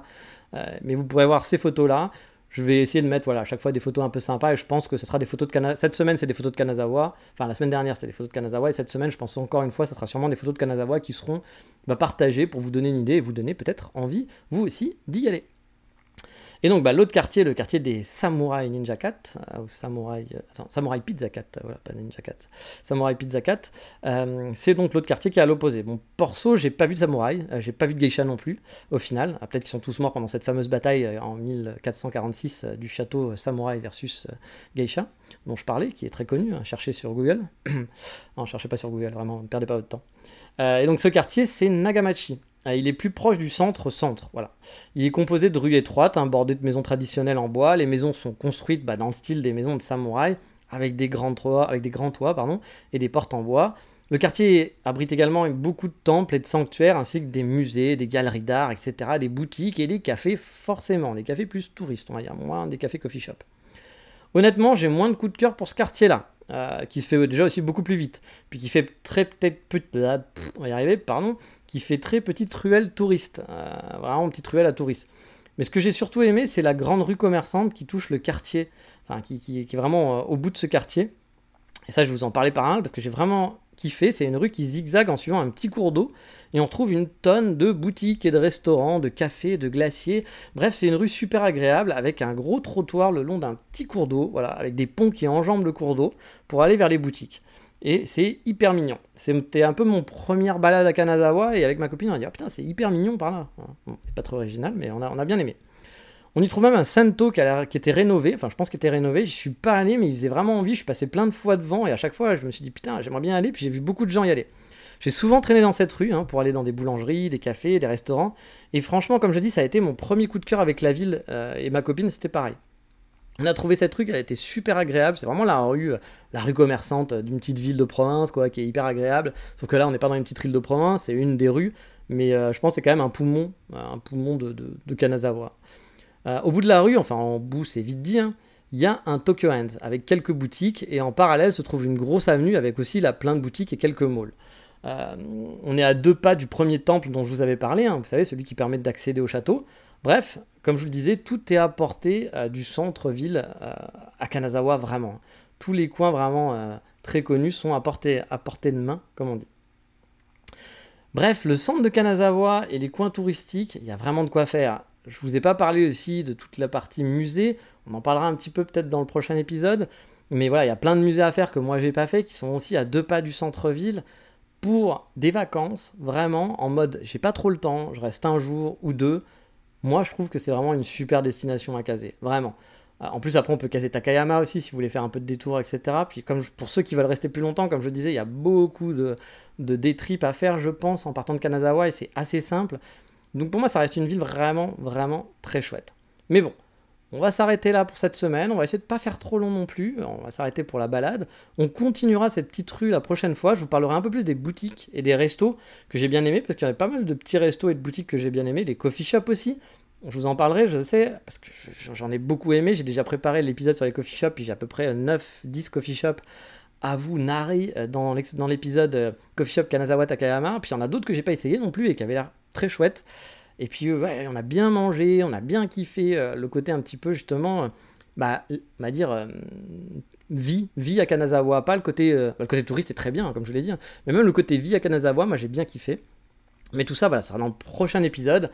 A: Euh, mais vous pourrez voir ces photos-là. Je vais essayer de mettre voilà, à chaque fois des photos un peu sympas et je pense que ce sera des photos de Kanazawa. Cette semaine, c'est des photos de Kanazawa. Enfin, la semaine dernière, c'était des photos de Kanazawa et cette semaine, je pense encore une fois, ce sera sûrement des photos de Kanazawa qui seront bah, partagées pour vous donner une idée et vous donner peut-être envie, vous aussi, d'y aller. Et donc, bah, l'autre quartier, le quartier des Samouraï Ninja Cat, euh, ou Samouraï, euh, Samouraï Pizza Cat, euh, voilà, pas Ninja Cat, Samouraï Pizza Cat, c'est donc l'autre quartier qui est à l'opposé. Bon, Porso, j'ai pas vu de Samouraï, j'ai pas vu de Geisha non plus, au final. Ah, peut-être qu'ils sont tous morts pendant cette fameuse bataille en 1446 du château Samouraï versus Geisha, dont je parlais, qui est très connu, hein, cherchez sur Google. non, cherchez pas sur Google, vraiment, ne perdez pas votre temps. et donc, ce quartier, c'est Nagamachi. Ah, il est plus proche du centre-centre. Voilà. Il est composé de rues étroites, hein, bordées de maisons traditionnelles en bois. Les maisons sont construites bah, dans le style des maisons de samouraï, avec des grands toits, avec des grands toits pardon, et des portes en bois. Le quartier abrite également beaucoup de temples et de sanctuaires, ainsi que des musées, des galeries d'art, etc., des boutiques et des cafés, forcément, des cafés plus touristes, on va dire, moins des cafés coffee shop. Honnêtement, j'ai moins de coup de cœur pour ce quartier-là, euh, qui se fait déjà aussi beaucoup plus vite, puis qui fait très peut-être on va y arriver, pardon, qui fait très petite ruelle touriste, euh, vraiment petite ruelle à touristes. Mais ce que j'ai surtout aimé, c'est la grande rue commerçante qui touche le quartier, enfin qui, qui est vraiment euh, au bout de ce quartier. Et ça, je vous en parlais par un, parce que j'ai vraiment kiffé. C'est une rue qui zigzague en suivant un petit cours d'eau. Et on trouve une tonne de boutiques et de restaurants, de cafés, de glaciers. Bref, c'est une rue super agréable avec un gros trottoir le long d'un petit cours d'eau, voilà, avec des ponts qui enjambent le cours d'eau pour aller vers les boutiques. Et c'est hyper mignon. C'était un peu mon première balade à Kanazawa et avec ma copine on a dit ah, putain c'est hyper mignon par là. Pas trop original mais on a bien aimé. On y trouve même un Santo qui, qui était rénové, enfin je pense qu'il était rénové, je suis pas allé mais il faisait vraiment envie, je suis passé plein de fois devant et à chaque fois je me suis dit putain j'aimerais bien aller, puis j'ai vu beaucoup de gens y aller. J'ai souvent traîné dans cette rue hein, pour aller dans des boulangeries, des cafés, des restaurants et franchement comme je dis ça a été mon premier coup de cœur avec la ville euh, et ma copine c'était pareil. On a trouvé cette rue, elle a été super agréable. C'est vraiment la rue, la rue commerçante d'une petite ville de province, quoi, qui est hyper agréable. Sauf que là, on n'est pas dans une petite île de province, c'est une des rues, mais euh, je pense que c'est quand même un poumon, un poumon de, de Kanazawa. Euh, au bout de la rue, enfin en bout c'est vite dit, hein, il y a un Tokyo Hands avec quelques boutiques et en parallèle se trouve une grosse avenue avec aussi la plein de boutiques et quelques malls. Euh, on est à deux pas du premier temple dont je vous avais parlé, hein, vous savez, celui qui permet d'accéder au château. Bref, comme je vous le disais, tout est à portée euh, du centre-ville à Kanazawa vraiment. Tous les coins vraiment très connus sont à portée, à portée de main, comme on dit. Bref, le centre de Kanazawa et les coins touristiques, il y a vraiment de quoi faire. Je vous ai pas parlé aussi de toute la partie musée. On en parlera un petit peu peut-être dans le prochain épisode. Mais voilà, il y a plein de musées à faire que moi j'ai pas fait, qui sont aussi à deux pas du centre-ville pour des vacances, vraiment en mode j'ai pas trop le temps, je reste un jour ou deux. Moi je trouve que c'est vraiment une super destination à caser, vraiment. Euh, en plus, après, on peut caser Takayama aussi si vous voulez faire un peu de détour, etc. Puis, comme pour ceux qui veulent rester plus longtemps, comme je disais, il y a beaucoup de, de day à faire, je pense, en partant de Kanazawa et c'est assez simple. Donc pour moi, ça reste une ville vraiment, vraiment très chouette. Mais bon, on va s'arrêter là pour cette semaine. On va essayer de pas faire trop long non plus. On va s'arrêter pour la balade. On continuera cette petite rue la prochaine fois. Je vous parlerai un peu plus des boutiques et des restos que j'ai bien aimés parce qu'il y avait pas mal de petits restos et de boutiques que j'ai bien aimés. Les coffee shops aussi. Je vous en parlerai, je sais, parce que j'en ai beaucoup aimé. J'ai déjà préparé l'épisode sur les coffee shops, puis j'ai à peu près 9-10 coffee shops à vous narrer euh, dans l'épisode euh, Coffee Shop Kanazawa Takayama. Puis il y en a d'autres que j'ai pas essayé non plus et qui avaient l'air très chouette. Et puis, ouais, on a bien mangé, on a bien kiffé euh, le côté un petit peu, justement, euh, bah, on va dire, euh, vie, vie à Kanazawa. Pas le côté, bah, le côté touriste est très bien, comme je l'ai dit, hein. mais même le côté vie à Kanazawa, moi j'ai bien kiffé. Mais tout ça, voilà, ça sera dans le prochain épisode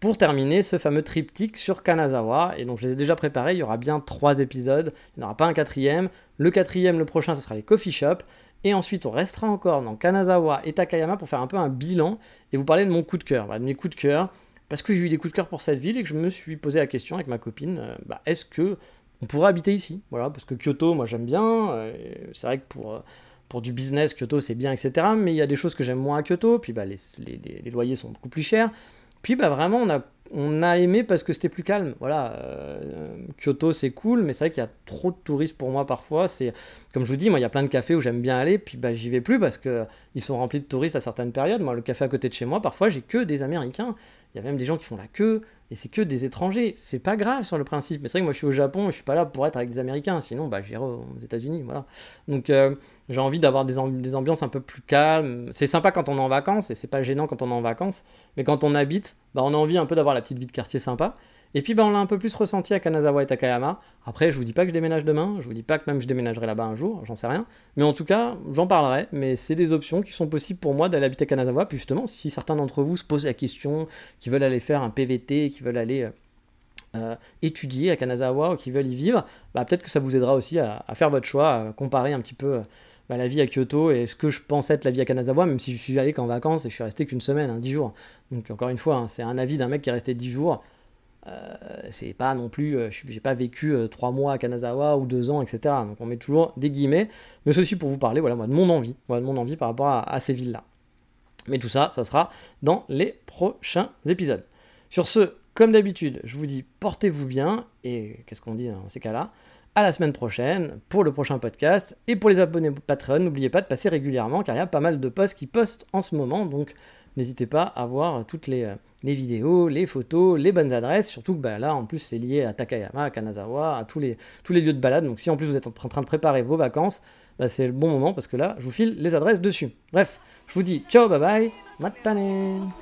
A: pour terminer ce fameux triptyque sur Kanazawa. Et donc je les ai déjà préparés, il y aura bien trois épisodes, il n'y aura pas un quatrième. Le quatrième, le prochain, ce sera les coffee shops. Et ensuite, on restera encore dans Kanazawa et Takayama pour faire un peu un bilan et vous parler de mon coup de cœur, de mes coups de cœur, parce que j'ai eu des coups de cœur pour cette ville et que je me suis posé la question avec ma copine, euh, bah, est-ce que on pourrait habiter ici? Voilà, parce que Kyoto, moi j'aime bien, euh, c'est vrai que pour, euh, pour du business, Kyoto c'est bien, etc. Mais il y a des choses que j'aime moins à Kyoto, puis bah, les, les, les, loyers sont beaucoup plus chers. Puis bah, vraiment, on a, on a aimé parce que c'était plus calme. Voilà, Kyoto c'est cool, mais c'est vrai qu'il y a trop de touristes pour moi parfois. C'est Comme je vous dis, moi il y a plein de cafés où j'aime bien aller, puis bah, j'y vais plus parce qu'ils sont remplis de touristes à certaines périodes. Moi, le café à côté de chez moi, parfois j'ai que des Américains. Il y a même des gens qui font la queue, et c'est que des étrangers. C'est pas grave sur le principe. Mais c'est vrai que moi je suis au Japon, je suis pas là pour être avec des Américains, sinon bah, j'irai aux États-Unis. Voilà. Donc euh, j'ai envie d'avoir des, ambiances un peu plus calmes. C'est sympa quand on est en vacances, et c'est pas gênant quand on est en vacances. Mais quand on habite, bah, on a envie un peu d'avoir la petite vie de quartier sympa. Et puis bah, on l'a un peu plus ressenti à Kanazawa et Takayama. Après, je vous dis pas que je déménage demain, je vous dis pas que même je déménagerai là-bas un jour, j'en sais rien. Mais en tout cas, j'en parlerai. Mais c'est des options qui sont possibles pour moi d'aller habiter à Kanazawa. Puis justement, si certains d'entre vous se posent la question, qui veulent aller faire un PVT, qui veulent aller euh, euh, étudier à Kanazawa ou qui veulent y vivre, bah, peut-être que ça vous aidera aussi à, faire votre choix, à comparer un petit peu. Euh, bah, la vie à Kyoto et ce que je pensais être la vie à Kanazawa, même si je suis allé qu'en vacances et je suis resté qu'une semaine, hein, 10 jours. Donc encore une fois, hein, c'est un avis d'un mec qui est resté 10 jours. Euh, c'est pas non plus, euh, j'ai pas vécu euh, trois mois à Kanazawa ou deux ans, etc. Donc on met toujours des guillemets, mais ceci pour vous parler, voilà, moi, de mon envie, moi, de mon envie par rapport à, ces villes-là. Mais tout ça, ça sera dans les prochains épisodes. Sur ce, comme d'habitude, je vous dis portez-vous bien, et qu'est-ce qu'on dit hein, dans ces cas-là? À la semaine prochaine pour le prochain podcast, et pour les abonnés Patreon, n'oubliez pas de passer régulièrement, car il y a pas mal de posts qui postent en ce moment, donc n'hésitez pas à voir toutes euh, les, vidéos, les photos, les bonnes adresses, surtout que bah, là en plus c'est lié à Takayama, à Kanazawa, à tous les, lieux de balade, donc si en plus vous êtes en train de préparer vos vacances, bah, c'est le bon moment parce que là je vous file les adresses dessus. Bref, je vous dis ciao, bye bye, matane.